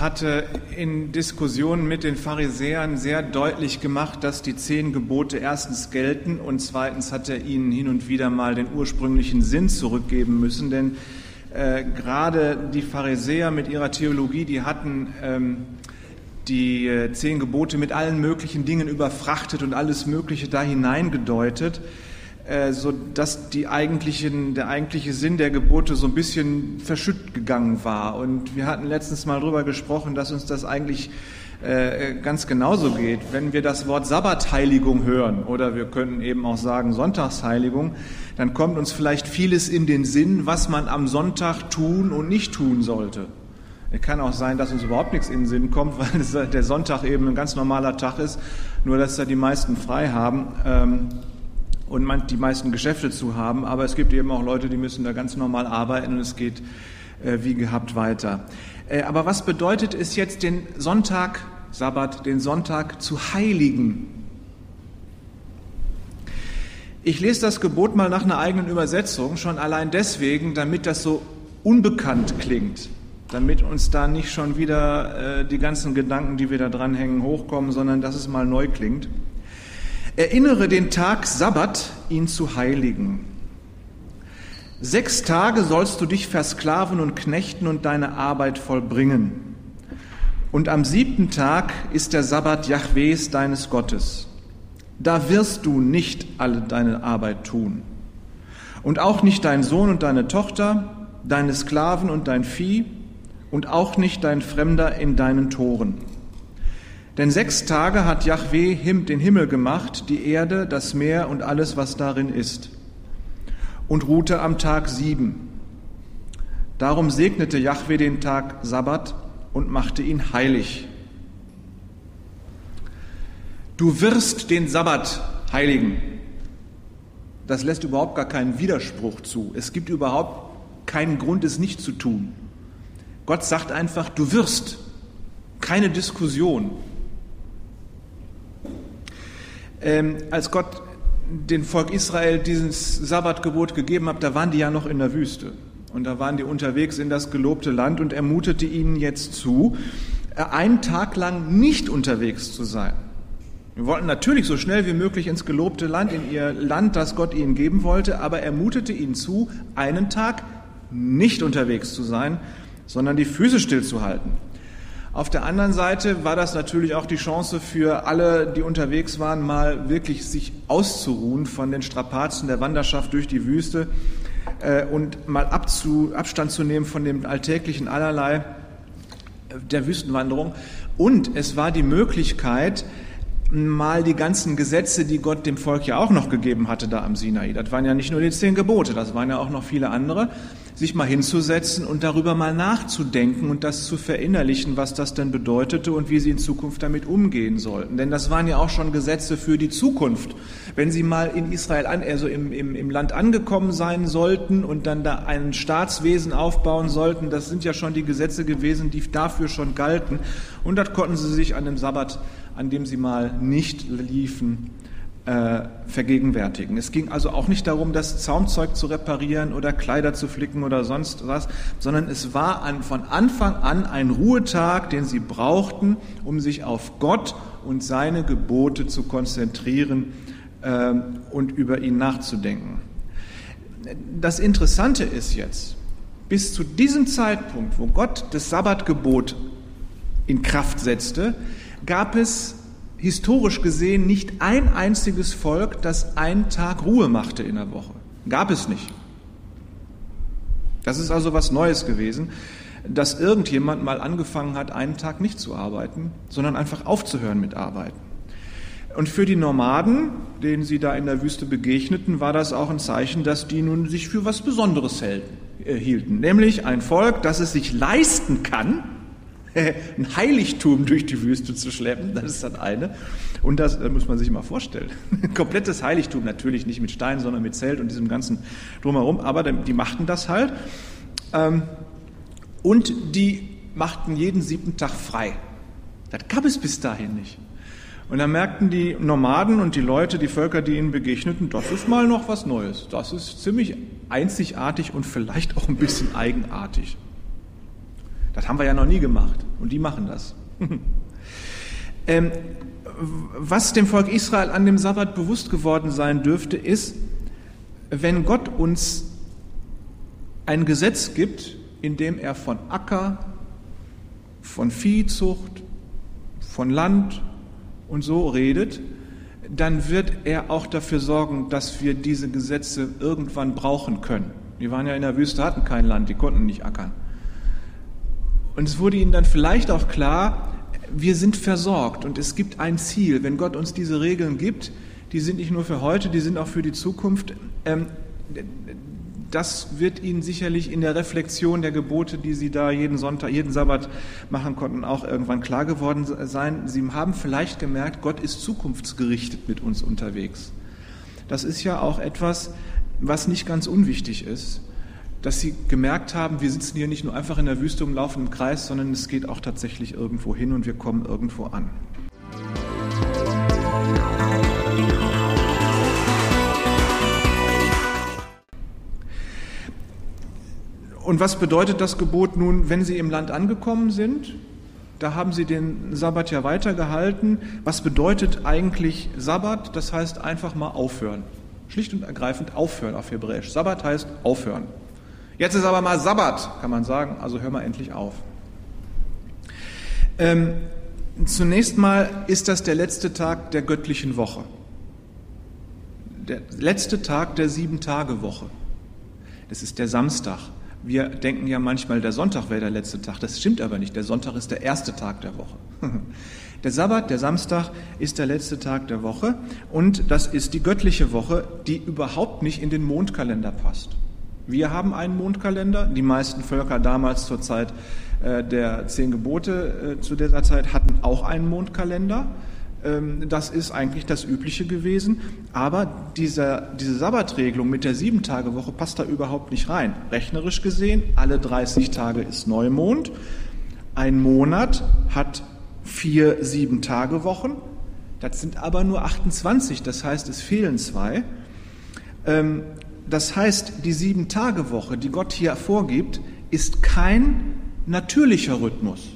Hatte in Diskussionen mit den Pharisäern sehr deutlich gemacht, dass die zehn Gebote erstens gelten und zweitens hat er ihnen hin und wieder mal den ursprünglichen Sinn zurückgeben müssen, denn äh, gerade die Pharisäer mit ihrer Theologie, die hatten ähm, die äh, zehn Gebote mit allen möglichen Dingen überfrachtet und alles Mögliche da hineingedeutet. Äh, so dass die eigentlichen, der eigentliche Sinn der Gebote so ein bisschen verschütt gegangen war. Und wir hatten letztens mal darüber gesprochen, dass uns das eigentlich äh, ganz genauso geht. Wenn wir das Wort Sabbatheiligung hören oder wir könnten eben auch sagen Sonntagsheiligung, dann kommt uns vielleicht vieles in den Sinn, was man am Sonntag tun und nicht tun sollte. Es kann auch sein, dass uns überhaupt nichts in den Sinn kommt, weil der Sonntag eben ein ganz normaler Tag ist, nur dass da die meisten frei haben. Ähm, und die meisten Geschäfte zu haben. Aber es gibt eben auch Leute, die müssen da ganz normal arbeiten und es geht äh, wie gehabt weiter. Äh, aber was bedeutet es jetzt, den Sonntag, Sabbat, den Sonntag zu heiligen? Ich lese das Gebot mal nach einer eigenen Übersetzung, schon allein deswegen, damit das so unbekannt klingt, damit uns da nicht schon wieder äh, die ganzen Gedanken, die wir da dranhängen, hochkommen, sondern dass es mal neu klingt. Erinnere den Tag Sabbat, ihn zu heiligen. Sechs Tage sollst du dich versklaven und knechten und deine Arbeit vollbringen. Und am siebten Tag ist der Sabbat Jahwes deines Gottes. Da wirst du nicht alle deine Arbeit tun. Und auch nicht dein Sohn und deine Tochter, deine Sklaven und dein Vieh, und auch nicht dein Fremder in deinen Toren denn sechs Tage hat Yahweh den Himmel gemacht, die Erde, das Meer und alles, was darin ist, und ruhte am Tag sieben. Darum segnete Yahweh den Tag Sabbat und machte ihn heilig. Du wirst den Sabbat heiligen. Das lässt überhaupt gar keinen Widerspruch zu. Es gibt überhaupt keinen Grund, es nicht zu tun. Gott sagt einfach, du wirst. Keine Diskussion. Ähm, als Gott den Volk Israel dieses Sabbatgebot gegeben hat, da waren die ja noch in der Wüste. Und da waren die unterwegs in das gelobte Land und er mutete ihnen jetzt zu, äh, einen Tag lang nicht unterwegs zu sein. Wir wollten natürlich so schnell wie möglich ins gelobte Land, in ihr Land, das Gott ihnen geben wollte, aber er mutete ihnen zu, einen Tag nicht unterwegs zu sein, sondern die Füße stillzuhalten. Auf der anderen Seite war das natürlich auch die Chance für alle, die unterwegs waren, mal wirklich sich auszuruhen von den Strapazen der Wanderschaft durch die Wüste äh, und mal abzu, Abstand zu nehmen von dem alltäglichen Allerlei äh, der Wüstenwanderung. Und es war die Möglichkeit, mal die ganzen Gesetze, die Gott dem Volk ja auch noch gegeben hatte da am Sinai. Das waren ja nicht nur die zehn Gebote, das waren ja auch noch viele andere sich mal hinzusetzen und darüber mal nachzudenken und das zu verinnerlichen, was das denn bedeutete und wie sie in Zukunft damit umgehen sollten. Denn das waren ja auch schon Gesetze für die Zukunft. Wenn sie mal in Israel, an, also im, im, im Land angekommen sein sollten und dann da ein Staatswesen aufbauen sollten, das sind ja schon die Gesetze gewesen, die dafür schon galten. Und das konnten sie sich an dem Sabbat, an dem sie mal nicht liefen, äh, vergegenwärtigen. Es ging also auch nicht darum, das Zaumzeug zu reparieren oder Kleider zu flicken oder sonst was, sondern es war an, von Anfang an ein Ruhetag, den sie brauchten, um sich auf Gott und seine Gebote zu konzentrieren äh, und über ihn nachzudenken. Das Interessante ist jetzt, bis zu diesem Zeitpunkt, wo Gott das Sabbatgebot in Kraft setzte, gab es historisch gesehen nicht ein einziges Volk, das einen Tag Ruhe machte in der Woche. Gab es nicht. Das ist also was Neues gewesen, dass irgendjemand mal angefangen hat, einen Tag nicht zu arbeiten, sondern einfach aufzuhören mit Arbeiten. Und für die Nomaden, denen sie da in der Wüste begegneten, war das auch ein Zeichen, dass die nun sich für was Besonderes äh, hielten. Nämlich ein Volk, das es sich leisten kann, ein Heiligtum durch die Wüste zu schleppen, das ist das eine. Und das, das muss man sich mal vorstellen. Ein komplettes Heiligtum, natürlich nicht mit Stein, sondern mit Zelt und diesem ganzen Drumherum, aber die machten das halt. Ähm, und die machten jeden siebten Tag frei. Das gab es bis dahin nicht. Und dann merkten die Nomaden und die Leute, die Völker, die ihnen begegneten, das ist mal noch was Neues. Das ist ziemlich einzigartig und vielleicht auch ein bisschen eigenartig. Das haben wir ja noch nie gemacht und die machen das. ähm, was dem Volk Israel an dem Sabbat bewusst geworden sein dürfte, ist, wenn Gott uns ein Gesetz gibt, in dem er von Acker, von Viehzucht, von Land und so redet, dann wird er auch dafür sorgen, dass wir diese Gesetze irgendwann brauchen können. Die waren ja in der Wüste, hatten kein Land, die konnten nicht ackern. Und es wurde ihnen dann vielleicht auch klar, wir sind versorgt und es gibt ein Ziel. Wenn Gott uns diese Regeln gibt, die sind nicht nur für heute, die sind auch für die Zukunft. Ähm, das wird Ihnen sicherlich in der Reflexion der Gebote, die Sie da jeden Sonntag, jeden Sabbat machen konnten, auch irgendwann klar geworden sein. Sie haben vielleicht gemerkt, Gott ist zukunftsgerichtet mit uns unterwegs. Das ist ja auch etwas, was nicht ganz unwichtig ist dass sie gemerkt haben, wir sitzen hier nicht nur einfach in der Wüste und laufen im Kreis, sondern es geht auch tatsächlich irgendwo hin und wir kommen irgendwo an. Und was bedeutet das Gebot nun, wenn Sie im Land angekommen sind? Da haben Sie den Sabbat ja weitergehalten. Was bedeutet eigentlich Sabbat? Das heißt einfach mal aufhören. Schlicht und ergreifend aufhören auf Hebräisch. Sabbat heißt aufhören. Jetzt ist aber mal Sabbat, kann man sagen, also hör mal endlich auf. Ähm, zunächst mal ist das der letzte Tag der göttlichen Woche. Der letzte Tag der Sieben-Tage-Woche. Das ist der Samstag. Wir denken ja manchmal, der Sonntag wäre der letzte Tag. Das stimmt aber nicht. Der Sonntag ist der erste Tag der Woche. Der Sabbat, der Samstag, ist der letzte Tag der Woche und das ist die göttliche Woche, die überhaupt nicht in den Mondkalender passt. Wir haben einen Mondkalender. Die meisten Völker damals zur Zeit äh, der zehn Gebote äh, zu dieser Zeit hatten auch einen Mondkalender. Ähm, das ist eigentlich das Übliche gewesen. Aber dieser, diese Sabbatregelung mit der Sieben-Tage-Woche passt da überhaupt nicht rein. Rechnerisch gesehen, alle 30 Tage ist Neumond. Ein Monat hat vier Sieben-Tage-Wochen. Das sind aber nur 28, das heißt, es fehlen zwei. Das heißt, die Sieben-Tage-Woche, die Gott hier vorgibt, ist kein natürlicher Rhythmus.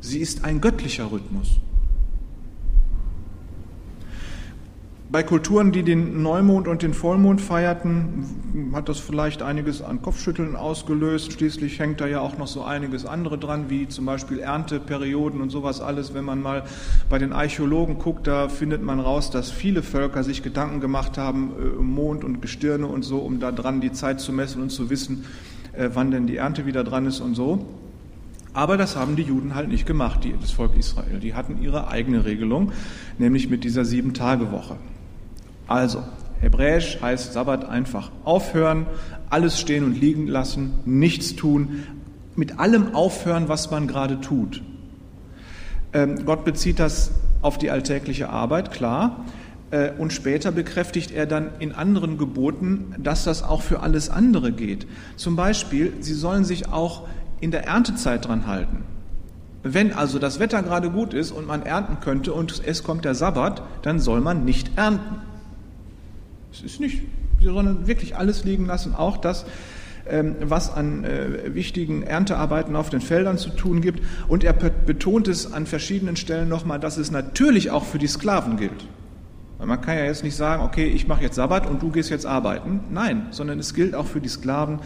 Sie ist ein göttlicher Rhythmus. Bei Kulturen, die den Neumond und den Vollmond feierten, hat das vielleicht einiges an Kopfschütteln ausgelöst. Schließlich hängt da ja auch noch so einiges andere dran, wie zum Beispiel Ernteperioden und sowas alles. Wenn man mal bei den Archäologen guckt, da findet man raus, dass viele Völker sich Gedanken gemacht haben, äh, Mond und Gestirne und so, um da dran die Zeit zu messen und zu wissen, äh, wann denn die Ernte wieder dran ist und so. Aber das haben die Juden halt nicht gemacht, die, das Volk Israel. Die hatten ihre eigene Regelung, nämlich mit dieser Sieben-Tage-Woche. Also, Hebräisch heißt Sabbat einfach aufhören, alles stehen und liegen lassen, nichts tun, mit allem aufhören, was man gerade tut. Ähm, Gott bezieht das auf die alltägliche Arbeit, klar. Äh, und später bekräftigt er dann in anderen Geboten, dass das auch für alles andere geht. Zum Beispiel, sie sollen sich auch in der Erntezeit dran halten. Wenn also das Wetter gerade gut ist und man ernten könnte und es kommt der Sabbat, dann soll man nicht ernten. Es ist nicht, sondern wirklich alles liegen lassen, auch das, ähm, was an äh, wichtigen Erntearbeiten auf den Feldern zu tun gibt. Und er betont es an verschiedenen Stellen nochmal, dass es natürlich auch für die Sklaven gilt. Man kann ja jetzt nicht sagen, okay, ich mache jetzt Sabbat und du gehst jetzt arbeiten. Nein, sondern es gilt auch für die Sklaven,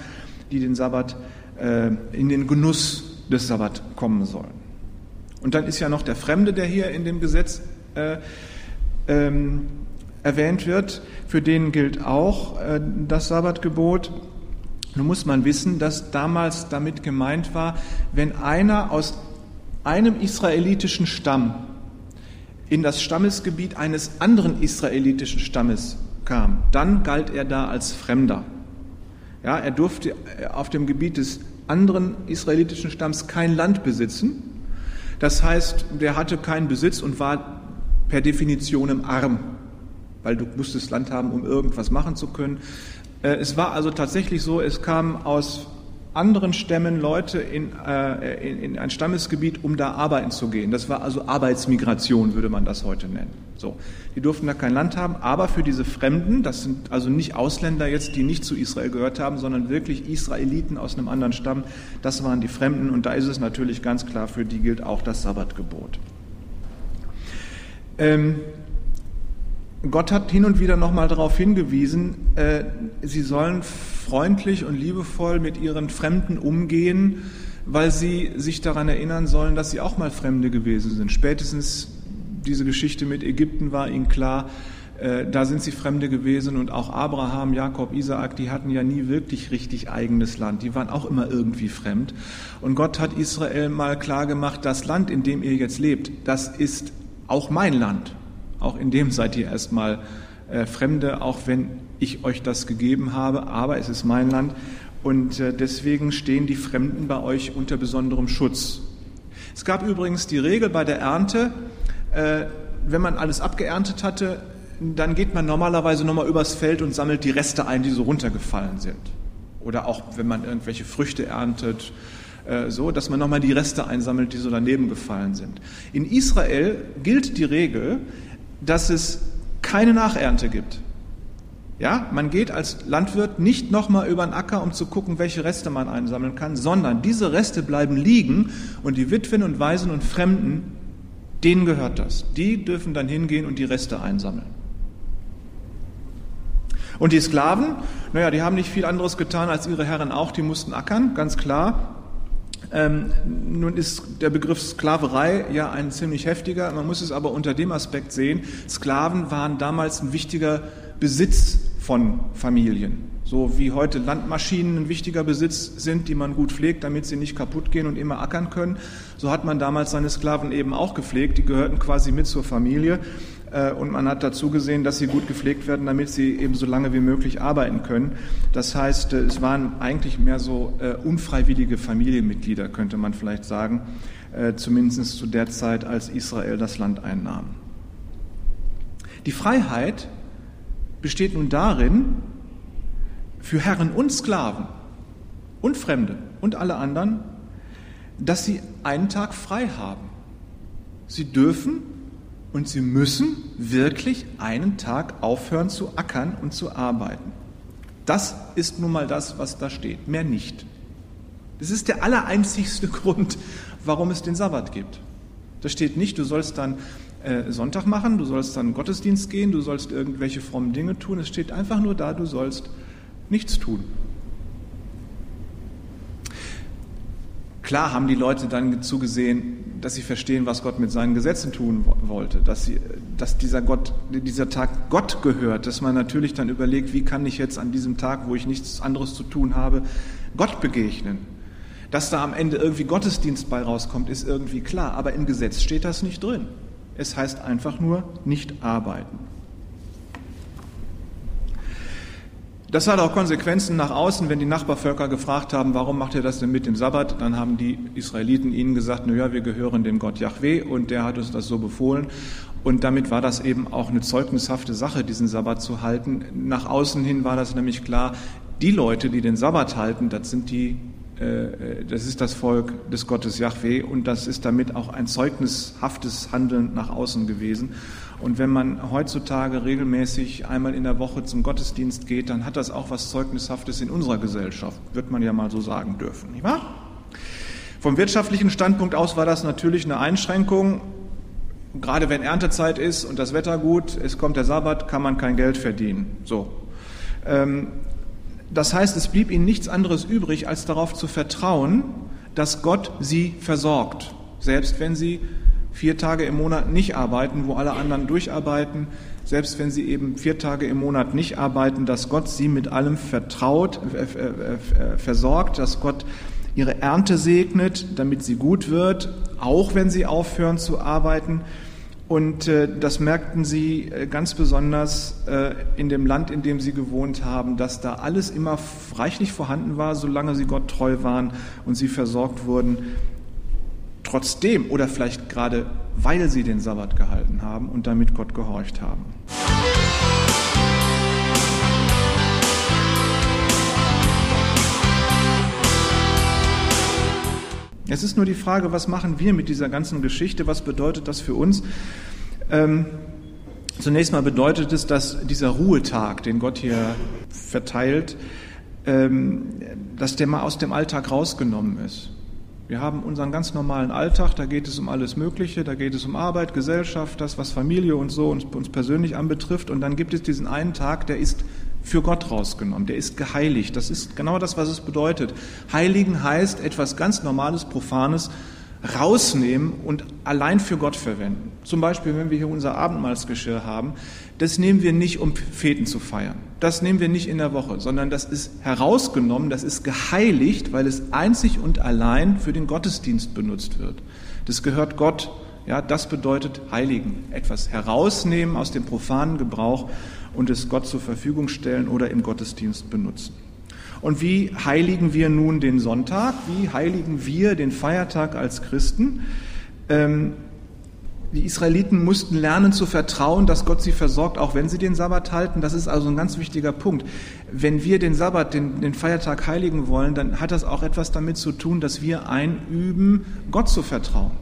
die den Sabbat äh, in den Genuss des Sabbat kommen sollen. Und dann ist ja noch der Fremde, der hier in dem Gesetz äh, ähm, erwähnt wird, für den gilt auch äh, das Sabbatgebot. Nun muss man wissen, dass damals damit gemeint war, wenn einer aus einem israelitischen Stamm in das Stammesgebiet eines anderen israelitischen Stammes kam, dann galt er da als Fremder. Ja, er durfte äh, auf dem Gebiet des anderen israelitischen Stamms kein Land besitzen. Das heißt, der hatte keinen Besitz und war per Definition arm weil du musstest Land haben, um irgendwas machen zu können. Äh, es war also tatsächlich so, es kamen aus anderen Stämmen Leute in, äh, in, in, ein Stammesgebiet, um da arbeiten zu gehen. Das war also Arbeitsmigration, würde man das heute nennen. So, die durften da kein Land haben, aber für diese Fremden, das sind also nicht Ausländer jetzt, die nicht zu Israel gehört haben, sondern wirklich Israeliten aus einem anderen Stamm, das waren die Fremden und da ist es natürlich ganz klar, für die gilt auch das Sabbatgebot. Ähm, Gott hat hin und wieder nochmal darauf hingewiesen, äh, sie sollen freundlich und liebevoll mit ihren Fremden umgehen, weil sie sich daran erinnern sollen, dass sie auch mal Fremde gewesen sind. Spätestens diese Geschichte mit Ägypten war ihnen klar, äh, da sind sie Fremde gewesen und auch Abraham, Jakob, Isaak, die hatten ja nie wirklich richtig eigenes Land. Die waren auch immer irgendwie fremd. Und Gott hat Israel mal klar gemacht, das Land, in dem ihr jetzt lebt, das ist auch mein Land. Auch in dem seid ihr erstmal äh, Fremde, auch wenn ich euch das gegeben habe, aber es ist mein Land und äh, deswegen stehen die Fremden bei euch unter besonderem Schutz. Es gab übrigens die Regel bei der Ernte, äh, wenn man alles abgeerntet hatte, dann geht man normalerweise nochmal übers Feld und sammelt die Reste ein, die so runtergefallen sind. Oder auch wenn man irgendwelche Früchte erntet, äh, so, dass man nochmal die Reste einsammelt, die so daneben gefallen sind. In Israel gilt die Regel, dass es keine Nachernte gibt. Ja, man geht als Landwirt nicht nochmal über den Acker, um zu gucken, welche Reste man einsammeln kann, sondern diese Reste bleiben liegen und die Witwen und Waisen und Fremden, denen gehört das. Die dürfen dann hingehen und die Reste einsammeln. Und die Sklaven, naja, die haben nicht viel anderes getan als ihre Herren auch, die mussten ackern, ganz klar. Ähm, nun ist der Begriff Sklaverei ja ein ziemlich heftiger, man muss es aber unter dem Aspekt sehen, Sklaven waren damals ein wichtiger Besitz von Familien. So wie heute Landmaschinen ein wichtiger Besitz sind, die man gut pflegt, damit sie nicht kaputt gehen und immer ackern können, so hat man damals seine Sklaven eben auch gepflegt, die gehörten quasi mit zur Familie. Äh, und man hat dazu gesehen, dass sie gut gepflegt werden, damit sie eben so lange wie möglich arbeiten können. Das heißt, äh, es waren eigentlich mehr so äh, unfreiwillige Familienmitglieder, könnte man vielleicht sagen, zumindest zu der Zeit, als Israel das Land einnahm. Die Freiheit besteht nun darin, für Herren und Sklaven und Fremde und alle anderen, dass sie einen Tag frei haben. Sie dürfen und sie müssen wirklich einen Tag aufhören zu ackern und zu arbeiten. Das ist nun mal das, was da steht, mehr nicht. Das ist der allereinzigste Grund, warum es den Sabbat gibt. Da steht nicht, du sollst dann äh, Sonntag machen, du sollst dann Gottesdienst gehen, du sollst irgendwelche frommen Dinge tun. Es steht einfach nur da, du sollst nichts tun. Klar haben die Leute dann zugesehen, dass sie verstehen, was Gott mit seinen Gesetzen tun wollte, dass, sie, dass dieser, Gott, dieser Tag Gott gehört, dass man natürlich dann überlegt, wie kann ich jetzt an diesem Tag, wo ich nichts anderes zu tun habe, Gott begegnen. Dass da am Ende irgendwie Gottesdienst bei rauskommt, ist irgendwie klar, aber im Gesetz steht das nicht drin. Es heißt einfach nur nicht arbeiten. Das hat auch Konsequenzen nach außen, wenn die Nachbarvölker gefragt haben, warum macht ihr das denn mit dem Sabbat? Dann haben die Israeliten ihnen gesagt, naja, wir gehören dem Gott Yahweh und der hat uns das so befohlen. Und damit war das eben auch eine zeugnishafte Sache, diesen Sabbat zu halten. Nach außen hin war das nämlich klar, die Leute, die den Sabbat halten, das sind die das ist das Volk des Gottes Yahweh und das ist damit auch ein zeugnishaftes Handeln nach außen gewesen. Und wenn man heutzutage regelmäßig einmal in der Woche zum Gottesdienst geht, dann hat das auch was Zeugnishaftes in unserer Gesellschaft, wird man ja mal so sagen dürfen, nicht wahr? Vom wirtschaftlichen Standpunkt aus war das natürlich eine Einschränkung. Gerade wenn Erntezeit ist und das Wetter gut, es kommt der Sabbat, kann man kein Geld verdienen. So. Das heißt, es blieb ihnen nichts anderes übrig, als darauf zu vertrauen, dass Gott sie versorgt, selbst wenn sie vier Tage im Monat nicht arbeiten, wo alle anderen durcharbeiten, selbst wenn sie eben vier Tage im Monat nicht arbeiten, dass Gott sie mit allem vertraut, äh, äh, äh, versorgt, dass Gott ihre Ernte segnet, damit sie gut wird, auch wenn sie aufhören zu arbeiten. Und äh, das merkten sie äh, ganz besonders äh, in dem Land, in dem sie gewohnt haben, dass da alles immer reichlich vorhanden war, solange sie Gott treu waren und sie versorgt wurden trotzdem oder vielleicht gerade weil sie den Sabbat gehalten haben und damit Gott gehorcht haben. Es ist nur die Frage, was machen wir mit dieser ganzen Geschichte? Was bedeutet das für uns? Ähm, zunächst mal bedeutet es, dass dieser Ruhetag, den Gott hier verteilt, ähm, dass der mal aus dem Alltag rausgenommen ist. Wir haben unseren ganz normalen Alltag, da geht es um alles Mögliche, da geht es um Arbeit, Gesellschaft, das, was Familie und so uns, uns persönlich anbetrifft. Und dann gibt es diesen einen Tag, der ist für Gott rausgenommen, der ist geheiligt. Das ist genau das, was es bedeutet. Heiligen heißt etwas ganz Normales, Profanes rausnehmen und allein für Gott verwenden. Zum Beispiel, wenn wir hier unser Abendmahlsgeschirr haben, das nehmen wir nicht, um Feten zu feiern. Das nehmen wir nicht in der Woche, sondern das ist herausgenommen, das ist geheiligt, weil es einzig und allein für den Gottesdienst benutzt wird. Das gehört Gott. Ja, das bedeutet heiligen. Etwas herausnehmen aus dem profanen Gebrauch und es Gott zur Verfügung stellen oder im Gottesdienst benutzen. Und wie heiligen wir nun den Sonntag? Wie heiligen wir den Feiertag als Christen? Ähm, die Israeliten mussten lernen zu vertrauen, dass Gott sie versorgt, auch wenn sie den Sabbat halten. Das ist also ein ganz wichtiger Punkt. Wenn wir den Sabbat, den, den, Feiertag heiligen wollen, dann hat das auch etwas damit zu tun, dass wir einüben, Gott zu vertrauen.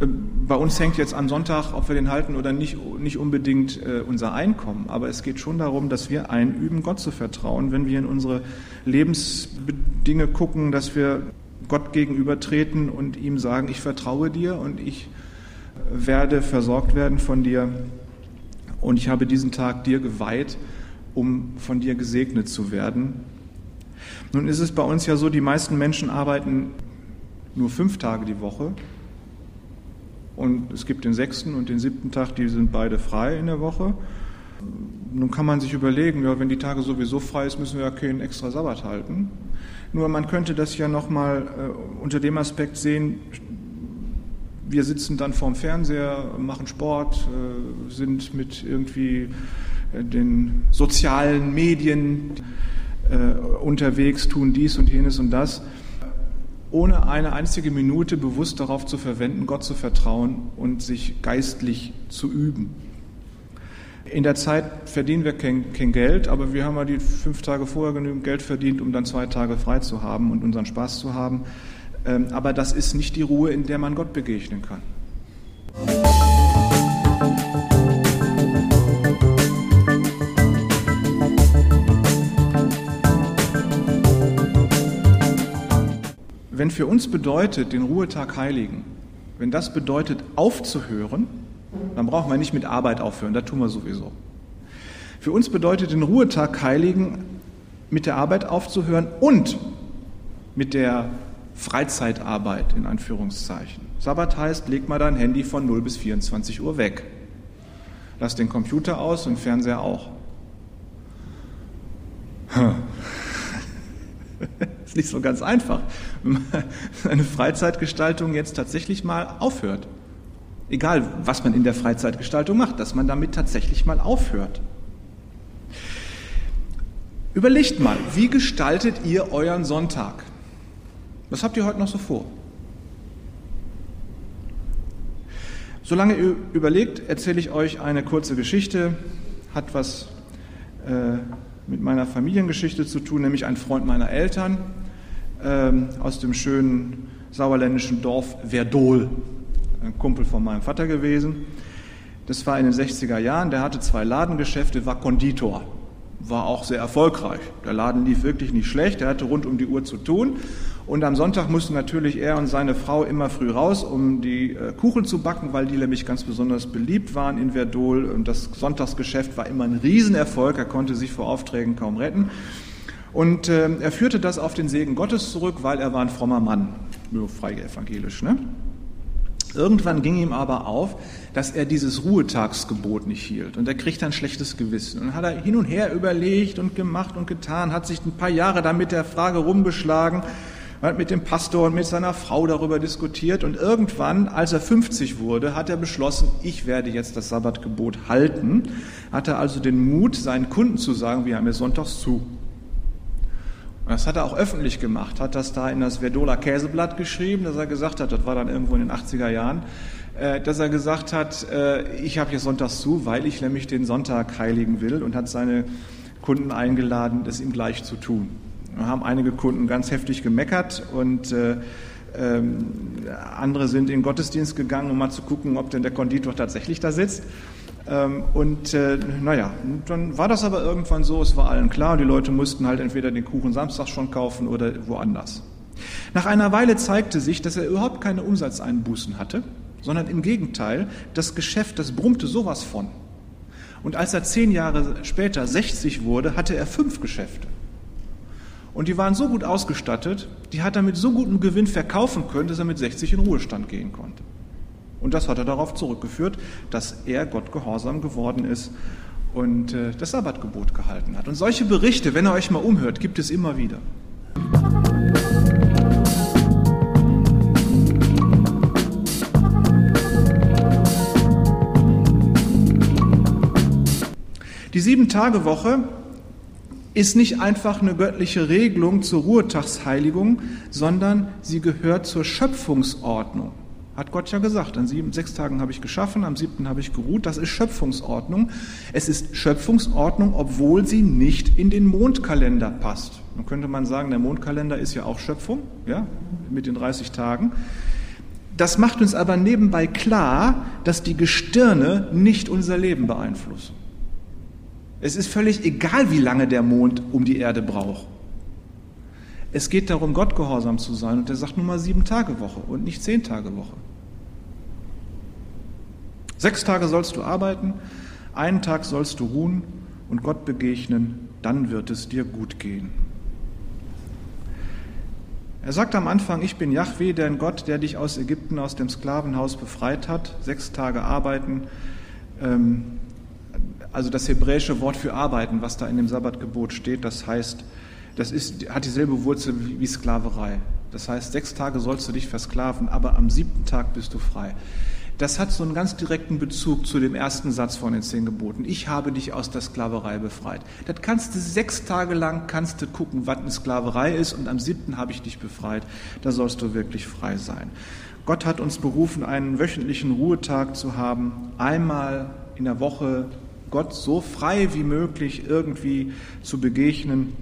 Ähm, bei uns hängt jetzt am Sonntag, ob wir den halten oder nicht, nicht unbedingt äh, unser Einkommen. Aber es geht schon darum, dass wir einüben, Gott zu vertrauen, wenn wir in unsere Lebensdinge gucken, dass wir Gott gegenübertreten und ihm sagen, ich vertraue dir und ich werde versorgt werden von dir und ich habe diesen Tag dir geweiht, um von dir gesegnet zu werden. Nun ist es bei uns ja so, die meisten Menschen arbeiten nur fünf Tage die Woche und es gibt den sechsten und den siebten Tag, die sind beide frei in der Woche. Nun kann man sich überlegen, ja, wenn die Tage sowieso frei ist, müssen wir ja keinen extra Sabbat halten. Nur man könnte das ja nochmal äh, unter dem Aspekt sehen, wir sitzen dann vorm Fernseher, machen Sport, äh, sind mit irgendwie äh, den sozialen Medien äh, unterwegs, tun dies und jenes und das, ohne eine einzige Minute bewusst darauf zu verwenden, Gott zu vertrauen und sich geistlich zu üben. In der Zeit verdienen wir kein, kein, Geld, aber wir haben ja die fünf Tage vorher genügend Geld verdient, um dann zwei Tage frei zu haben und unseren Spaß zu haben. Ähm, aber das ist nicht die Ruhe, in der man Gott begegnen kann. Wenn für uns bedeutet, den Ruhetag heiligen, wenn das bedeutet, aufzuhören, dann brauchen wir nicht mit Arbeit aufhören, das tun wir sowieso. Für uns bedeutet den Ruhetag heiligen, mit der Arbeit aufzuhören und mit der Freizeitarbeit in Anführungszeichen. Sabbat heißt, leg mal dein Handy von 0 bis 24 Uhr weg. Lass den Computer aus und Fernseher auch. ist nicht so ganz einfach, wenn man eine Freizeitgestaltung jetzt tatsächlich mal aufhört egal was man in der Freizeitgestaltung macht, dass man damit tatsächlich mal aufhört. Überlegt mal, wie gestaltet ihr euren Sonntag? Was habt ihr heute noch so vor? Solange ihr überlegt, erzähle ich euch eine kurze Geschichte, hat was äh, mit meiner Familiengeschichte zu tun, nämlich ein Freund meiner Eltern äh, aus dem schönen sauerländischen Dorf Verdol ein Kumpel von meinem Vater gewesen. Das war in den 60er Jahren. Der hatte zwei Ladengeschäfte, war Konditor, war auch sehr erfolgreich. Der Laden lief wirklich nicht schlecht, er hatte rund um die Uhr zu tun. Und am Sonntag mussten natürlich er und seine Frau immer früh raus, um die äh, Kuchen zu backen, weil die nämlich ganz besonders beliebt waren in Verdol. Und das Sonntagsgeschäft war immer ein Riesenerfolg, er konnte sich vor Aufträgen kaum retten. Und äh, er führte das auf den Segen Gottes zurück, weil er war ein frommer Mann, nur frei evangelisch. Ne? Irgendwann ging ihm aber auf, dass er dieses Ruhetagsgebot nicht hielt. Und er kriegt ein schlechtes Gewissen. Und hat er hin und her überlegt und gemacht und getan, hat sich ein paar Jahre damit der Frage rumgeschlagen, hat mit dem Pastor und mit seiner Frau darüber diskutiert. Und irgendwann, als er 50 wurde, hat er beschlossen, ich werde jetzt das Sabbatgebot halten. Hat er also den Mut, seinen Kunden zu sagen, wir haben jetzt sonntags zu. Und das hat er auch öffentlich gemacht, hat das da in das Verdola Käseblatt geschrieben, dass er gesagt hat, das war dann irgendwo in den 80er Jahren, äh, dass er gesagt hat, äh, ich habe hier sonntags zu, weil ich nämlich den Sonntag heiligen will und hat seine Kunden eingeladen, das ihm gleich zu tun. Da haben einige Kunden ganz heftig gemeckert und äh, ähm, andere sind in den Gottesdienst gegangen, um mal zu gucken, ob denn der Konditor tatsächlich da sitzt. Ähm, und äh, naja, dann war das aber irgendwann so, es war allen klar, die Leute mussten halt entweder den Kuchen Samstag schon kaufen oder woanders. Nach einer Weile zeigte sich, dass er überhaupt keine Umsatzeinbußen hatte, sondern im Gegenteil, das Geschäft, das brummte sowas von. Und als er zehn Jahre später 60 wurde, hatte er fünf Geschäfte. Und die waren so gut ausgestattet, die hat er mit so gutem Gewinn verkaufen können, dass er mit 60 in Ruhestand gehen konnte. Und das hat er darauf zurückgeführt, dass er Gott gehorsam geworden ist und äh, das Sabbatgebot gehalten hat. Und solche Berichte, wenn ihr euch mal umhört, gibt es immer wieder. Die Sieben-Tage-Woche ist nicht einfach eine göttliche Regelung zur Ruhetagsheiligung, sondern sie gehört zur Schöpfungsordnung. Hat Gott ja gesagt, an sieben, sechs Tagen habe ich geschaffen, am siebten habe ich geruht. Das ist Schöpfungsordnung. Es ist Schöpfungsordnung, obwohl sie nicht in den Mondkalender passt. Nun könnte man sagen, der Mondkalender ist ja auch Schöpfung, ja, mit den 30 Tagen. Das macht uns aber nebenbei klar, dass die Gestirne nicht unser Leben beeinflussen. Es ist völlig egal, wie lange der Mond um die Erde braucht. Es geht darum, Gott gehorsam zu sein. Und er sagt nun mal sieben Tage Woche und nicht zehn Tage Woche. Sechs Tage sollst du arbeiten, einen Tag sollst du ruhen und Gott begegnen, dann wird es dir gut gehen. Er sagt am Anfang, ich bin Yahweh, dein Gott, der dich aus Ägypten, aus dem Sklavenhaus befreit hat. Sechs Tage arbeiten. Ähm, also das hebräische Wort für arbeiten, was da in dem Sabbatgebot steht, das heißt, das ist, hat dieselbe Wurzel wie, Sklaverei. Das heißt, sechs Tage sollst du dich versklaven, aber am siebten Tag bist du frei. Das hat so einen ganz direkten Bezug zu dem ersten Satz von den zehn Geboten. Ich habe dich aus der Sklaverei befreit. Das kannst du sechs Tage lang kannst du gucken, was eine Sklaverei ist und am siebten habe ich dich befreit. Da sollst du wirklich frei sein. Gott hat uns berufen, einen wöchentlichen Ruhetag zu haben, einmal in der Woche Gott so frei wie möglich irgendwie zu begegnen.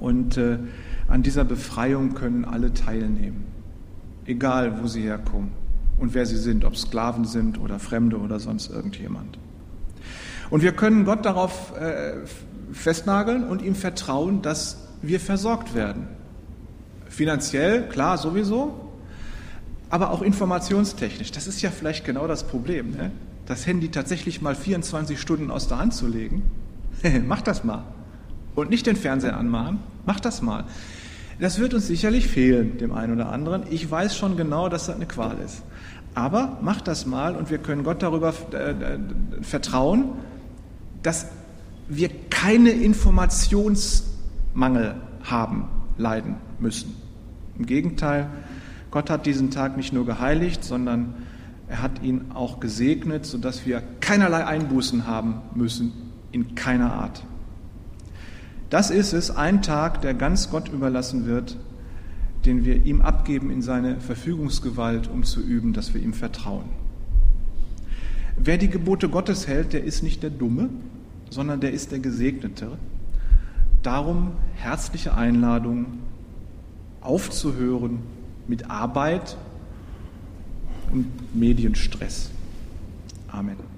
Und äh, an dieser Befreiung können alle teilnehmen, egal wo sie herkommen und wer sie sind, ob Sklaven sind oder Fremde oder sonst irgendjemand. Und wir können Gott darauf äh, festnageln und ihm vertrauen, dass wir versorgt werden. Finanziell, klar, sowieso, aber auch informationstechnisch. Das ist ja vielleicht genau das Problem. Ne? Das Handy tatsächlich mal 24 Stunden aus der Hand zu legen, mach das mal. Und nicht den Fernseher anmachen, mach das mal. Das wird uns sicherlich fehlen, dem einen oder anderen. Ich weiß schon genau, dass das eine Qual ist. Aber mach das mal und wir können Gott darüber äh, äh, vertrauen, dass wir keine Informationsmangel haben, leiden müssen. Im Gegenteil, Gott hat diesen Tag nicht nur geheiligt, sondern er hat ihn auch gesegnet, sodass wir keinerlei Einbußen haben müssen, in keiner Art. Das ist es, ein Tag, der ganz Gott überlassen wird, den wir ihm abgeben in seine Verfügungsgewalt, um zu üben, dass wir ihm vertrauen. Wer die Gebote Gottes hält, der ist nicht der Dumme, sondern der ist der Gesegnete. Darum herzliche Einladung, aufzuhören mit Arbeit und Medienstress. Amen.